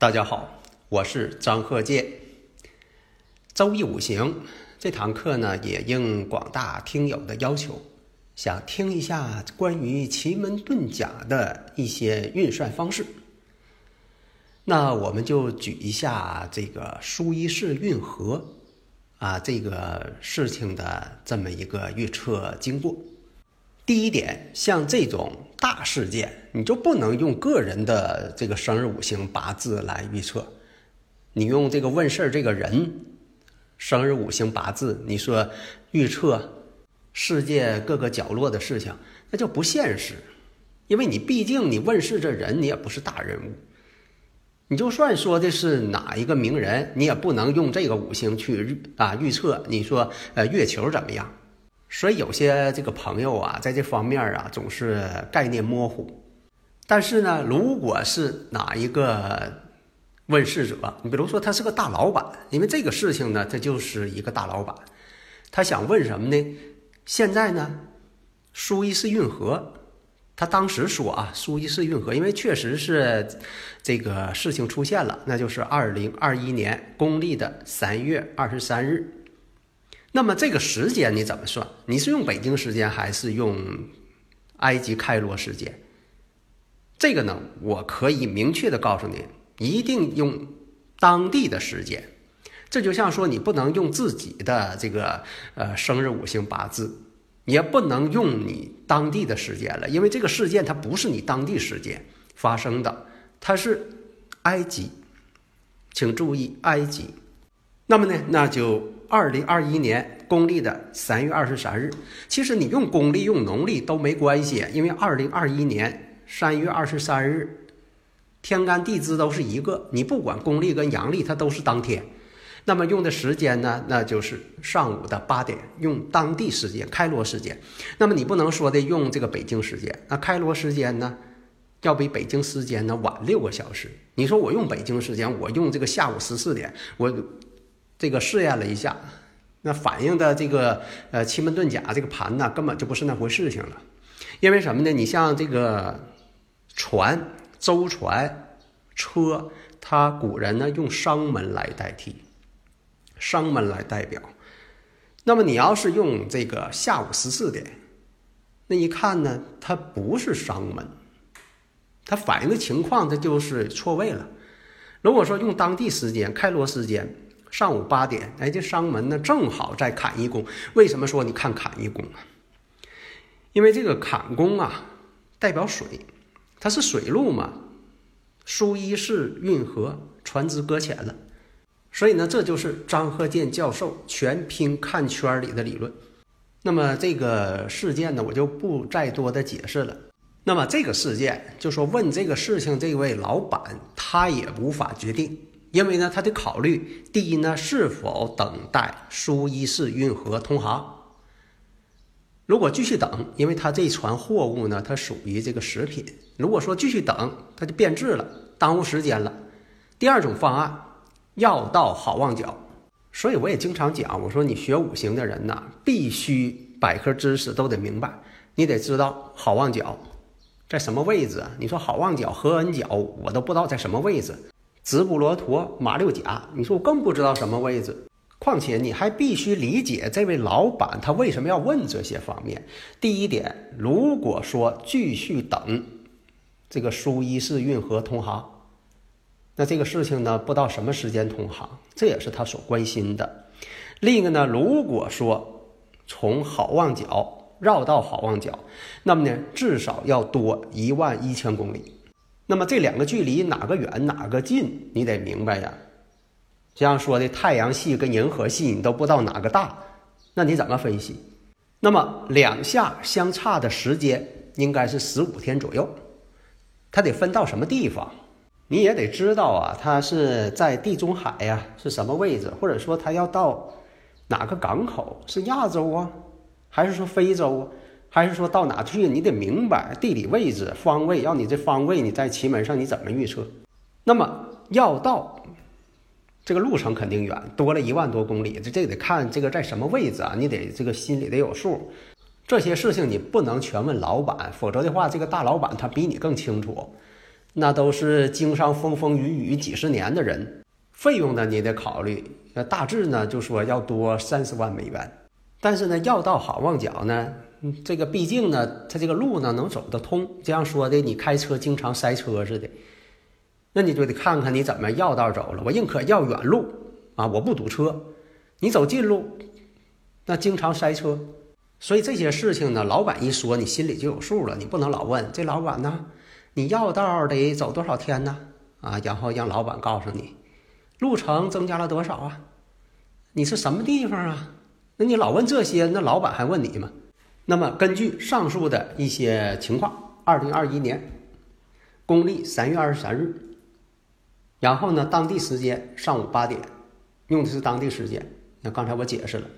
大家好，我是张鹤剑。周易五行这堂课呢，也应广大听友的要求，想听一下关于奇门遁甲的一些运算方式。那我们就举一下这个舒一氏运河啊这个事情的这么一个预测经过。第一点，像这种大事件，你就不能用个人的这个生日五行八字来预测，你用这个问事儿这个人生日五行八字，你说预测世界各个角落的事情，那就不现实，因为你毕竟你问世这人，你也不是大人物，你就算说的是哪一个名人，你也不能用这个五行去啊预测，你说呃月球怎么样？所以有些这个朋友啊，在这方面啊，总是概念模糊。但是呢，如果是哪一个问世者，你比如说他是个大老板，因为这个事情呢，他就是一个大老板，他想问什么呢？现在呢，苏伊士运河，他当时说啊，苏伊士运河，因为确实是这个事情出现了，那就是二零二一年公历的三月二十三日。那么这个时间你怎么算？你是用北京时间还是用埃及开罗时间？这个呢，我可以明确的告诉你，一定用当地的时间。这就像说，你不能用自己的这个呃生日五行八字，也不能用你当地的时间了，因为这个事件它不是你当地时间发生的，它是埃及，请注意埃及。那么呢，那就。二零二一年公历的三月二十三日，其实你用公历用农历都没关系，因为二零二一年三月二十三日，天干地支都是一个，你不管公历跟阳历，它都是当天。那么用的时间呢，那就是上午的八点，用当地时间开罗时间。那么你不能说的用这个北京时间，那开罗时间呢，要比北京时间呢晚六个小时。你说我用北京时间，我用这个下午十四点，我。这个试验了一下，那反映的这个呃奇门遁甲这个盘呢，根本就不是那回事情了。因为什么呢？你像这个船、舟船、车，它古人呢用商门来代替，商门来代表。那么你要是用这个下午十四点，那一看呢，它不是商门，它反映的情况它就是错位了。如果说用当地时间开罗时间。上午八点，哎，这商门呢正好在坎一宫。为什么说你看坎一宫啊？因为这个坎宫啊代表水，它是水路嘛。苏伊士运河，船只搁浅了，所以呢，这就是张鹤剑教授全拼看圈里的理论。那么这个事件呢，我就不再多的解释了。那么这个事件，就说问这个事情这位老板，他也无法决定。因为呢，他得考虑第一呢，是否等待苏伊士运河通航。如果继续等，因为他这船货物呢，它属于这个食品。如果说继续等，它就变质了，耽误时间了。第二种方案，要到好望角。所以我也经常讲，我说你学五行的人呐，必须百科知识都得明白，你得知道好望角在什么位置。你说好望角、合恩角，我都不知道在什么位置。直布罗陀、马六甲，你说我更不知道什么位置。况且你还必须理解这位老板他为什么要问这些方面。第一点，如果说继续等这个苏伊士运河通航，那这个事情呢，不知道什么时间通航，这也是他所关心的。另一个呢，如果说从好望角绕到好望角，那么呢，至少要多一万一千公里。那么这两个距离哪个远哪个近，你得明白呀。像说的太阳系跟银河系，你都不知道哪个大，那你怎么分析？那么两下相差的时间应该是十五天左右，它得分到什么地方？你也得知道啊，它是在地中海呀，是什么位置？或者说它要到哪个港口？是亚洲啊，还是说非洲啊？还是说到哪去？你得明白地理位置、方位，要你这方位，你在奇门上你怎么预测？那么要到这个路程肯定远，多了一万多公里，这这得看这个在什么位置啊？你得这个心里得有数。这些事情你不能全问老板，否则的话，这个大老板他比你更清楚。那都是经商风风雨雨几十年的人，费用呢你得考虑。那大致呢就说要多三十万美元，但是呢要到好望角呢。这个毕竟呢，它这个路呢能走得通。这样说的，你开车经常塞车似的，那你就得看看你怎么绕道走了。我宁可要远路啊，我不堵车。你走近路，那经常塞车。所以这些事情呢，老板一说，你心里就有数了。你不能老问这老板呢，你绕道得走多少天呢？啊，然后让老板告诉你，路程增加了多少啊？你是什么地方啊？那你老问这些，那老板还问你吗？那么，根据上述的一些情况，二零二一年公历三月二十三日，然后呢，当地时间上午八点，用的是当地时间。那刚才我解释了。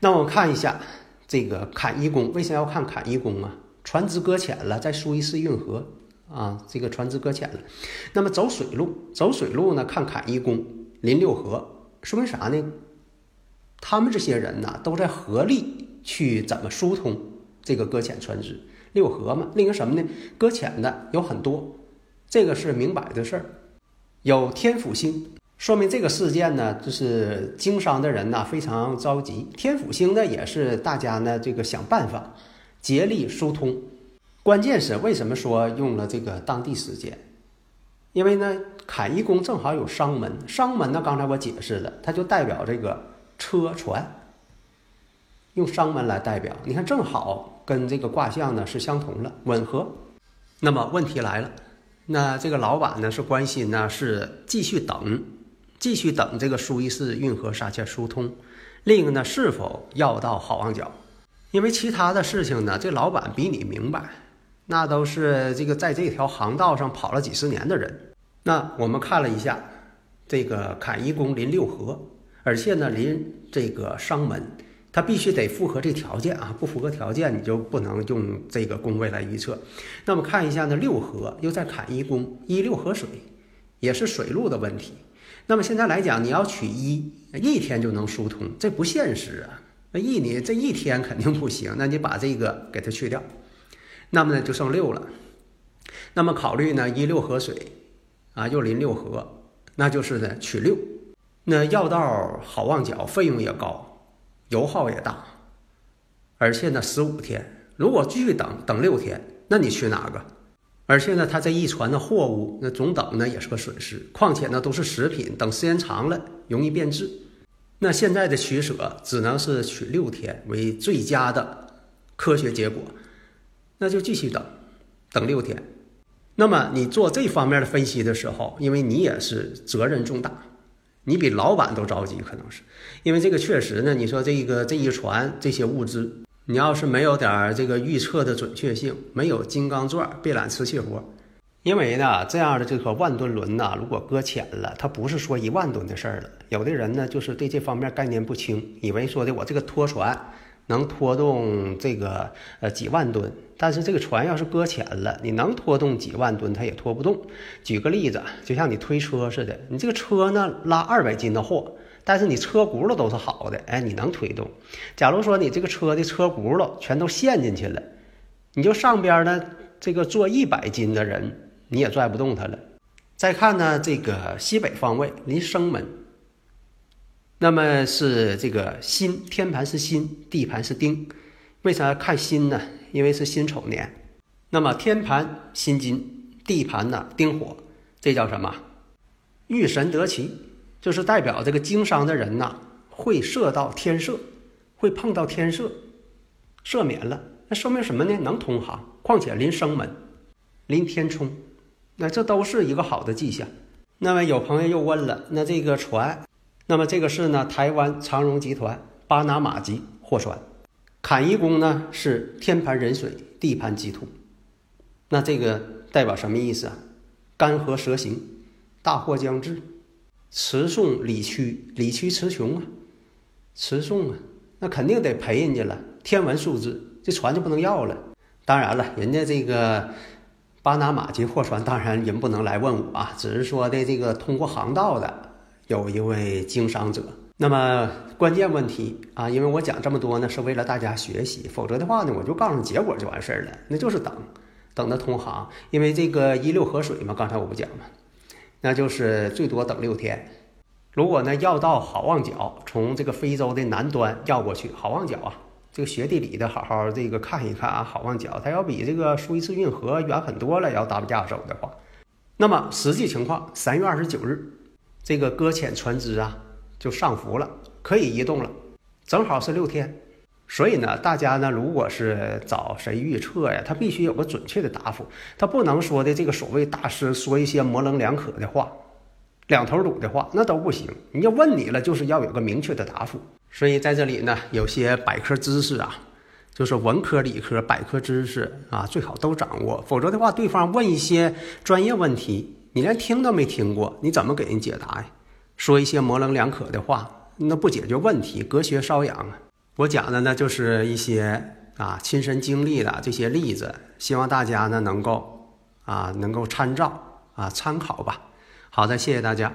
那我看一下这个坎一宫，为啥要看坎一宫啊？船只搁浅了，在苏伊士运河啊，这个船只搁浅了。那么走水路，走水路呢，看坎一宫临六合，说明啥呢？他们这些人呢，都在合力。去怎么疏通这个搁浅船只？六合嘛，另一个什么呢？搁浅的有很多，这个是明摆的事儿。有天府星，说明这个事件呢，就是经商的人呢非常着急。天府星呢，也是大家呢这个想办法竭力疏通。关键是为什么说用了这个当地时间？因为呢，坎一宫正好有商门，商门呢，刚才我解释了，它就代表这个车船。用商门来代表，你看正好跟这个卦象呢是相同了，吻合。那么问题来了，那这个老板呢是关心呢是继续等，继续等这个苏伊士运河沙切疏通。另一个呢是否要到好望角？因为其他的事情呢，这老板比你明白，那都是这个在这条航道上跑了几十年的人。那我们看了一下，这个坎一宫临六合，而且呢临这个商门。它必须得符合这条件啊，不符合条件你就不能用这个宫位来预测。那么看一下呢，六合又在坎一宫，一六合水，也是水路的问题。那么现在来讲，你要取一，一天就能疏通，这不现实啊。那一你这一天肯定不行，那你把这个给它去掉，那么呢就剩六了。那么考虑呢一六合水，啊又临六合，那就是呢取六。那要道好望角，费用也高。油耗也大，而且呢，十五天，如果继续等等六天，那你去哪个？而且呢，他这一船的货物，那总等呢也是个损失。况且呢，都是食品，等时间长了容易变质。那现在的取舍只能是取六天为最佳的科学结果，那就继续等，等六天。那么你做这方面的分析的时候，因为你也是责任重大。你比老板都着急，可能是因为这个确实呢。你说这个这一船这些物资，你要是没有点这个预测的准确性，没有金刚钻，别揽瓷器活。因为呢，这样的这个万吨轮呐，如果搁浅了，它不是说一万吨的事儿了。有的人呢，就是对这方面概念不清，以为说的我这个拖船。能拖动这个呃几万吨，但是这个船要是搁浅了，你能拖动几万吨，它也拖不动。举个例子，就像你推车似的，你这个车呢拉二百斤的货，但是你车轱辘都是好的，哎，你能推动。假如说你这个车的车轱辘全都陷进去了，你就上边呢这个坐一百斤的人，你也拽不动它了。再看呢这个西北方位临生门。那么是这个辛天盘是辛，地盘是丁，为啥看辛呢？因为是辛丑年。那么天盘辛金，地盘呢丁火，这叫什么？遇神得奇，就是代表这个经商的人呐，会射到天赦，会碰到天赦，赦免了。那说明什么呢？能通航。况且临生门，临天冲，那这都是一个好的迹象。那么有朋友又问了，那这个船？那么这个是呢，台湾长荣集团巴拿马级货船。坎一宫呢是天盘壬水，地盘己土。那这个代表什么意思啊？干涸蛇行，大祸将至。持送理屈，理屈词穷啊，持送啊，那肯定得赔人家了。天文数字，这船就不能要了。当然了，人家这个巴拿马级货船，当然人不能来问我啊，只是说的这个通过航道的有一位经商者。那么关键问题啊，因为我讲这么多呢，是为了大家学习，否则的话呢，我就告诉你结果就完事儿了，那就是等。等的同行，因为这个一六河水嘛，刚才我不讲嘛，那就是最多等六天。如果呢要到好望角，从这个非洲的南端要过去，好望角啊，这个学地理的好好这个看一看啊，好望角它要比这个苏伊士运河远很多了。要搭架走的话，那么实际情况，三月二十九日，这个搁浅船只啊就上浮了，可以移动了，正好是六天。所以呢，大家呢，如果是找谁预测呀，他必须有个准确的答复，他不能说的这个所谓大师说一些模棱两可的话，两头堵的话，那都不行。人家问你了，就是要有个明确的答复。所以在这里呢，有些百科知识啊，就是文科、理科百科知识啊，最好都掌握，否则的话，对方问一些专业问题，你连听都没听过，你怎么给人解答呀？说一些模棱两可的话，那不解决问题，隔靴搔痒啊。我讲的呢，就是一些啊亲身经历的这些例子，希望大家呢能够啊能够参照啊参考吧。好的，谢谢大家。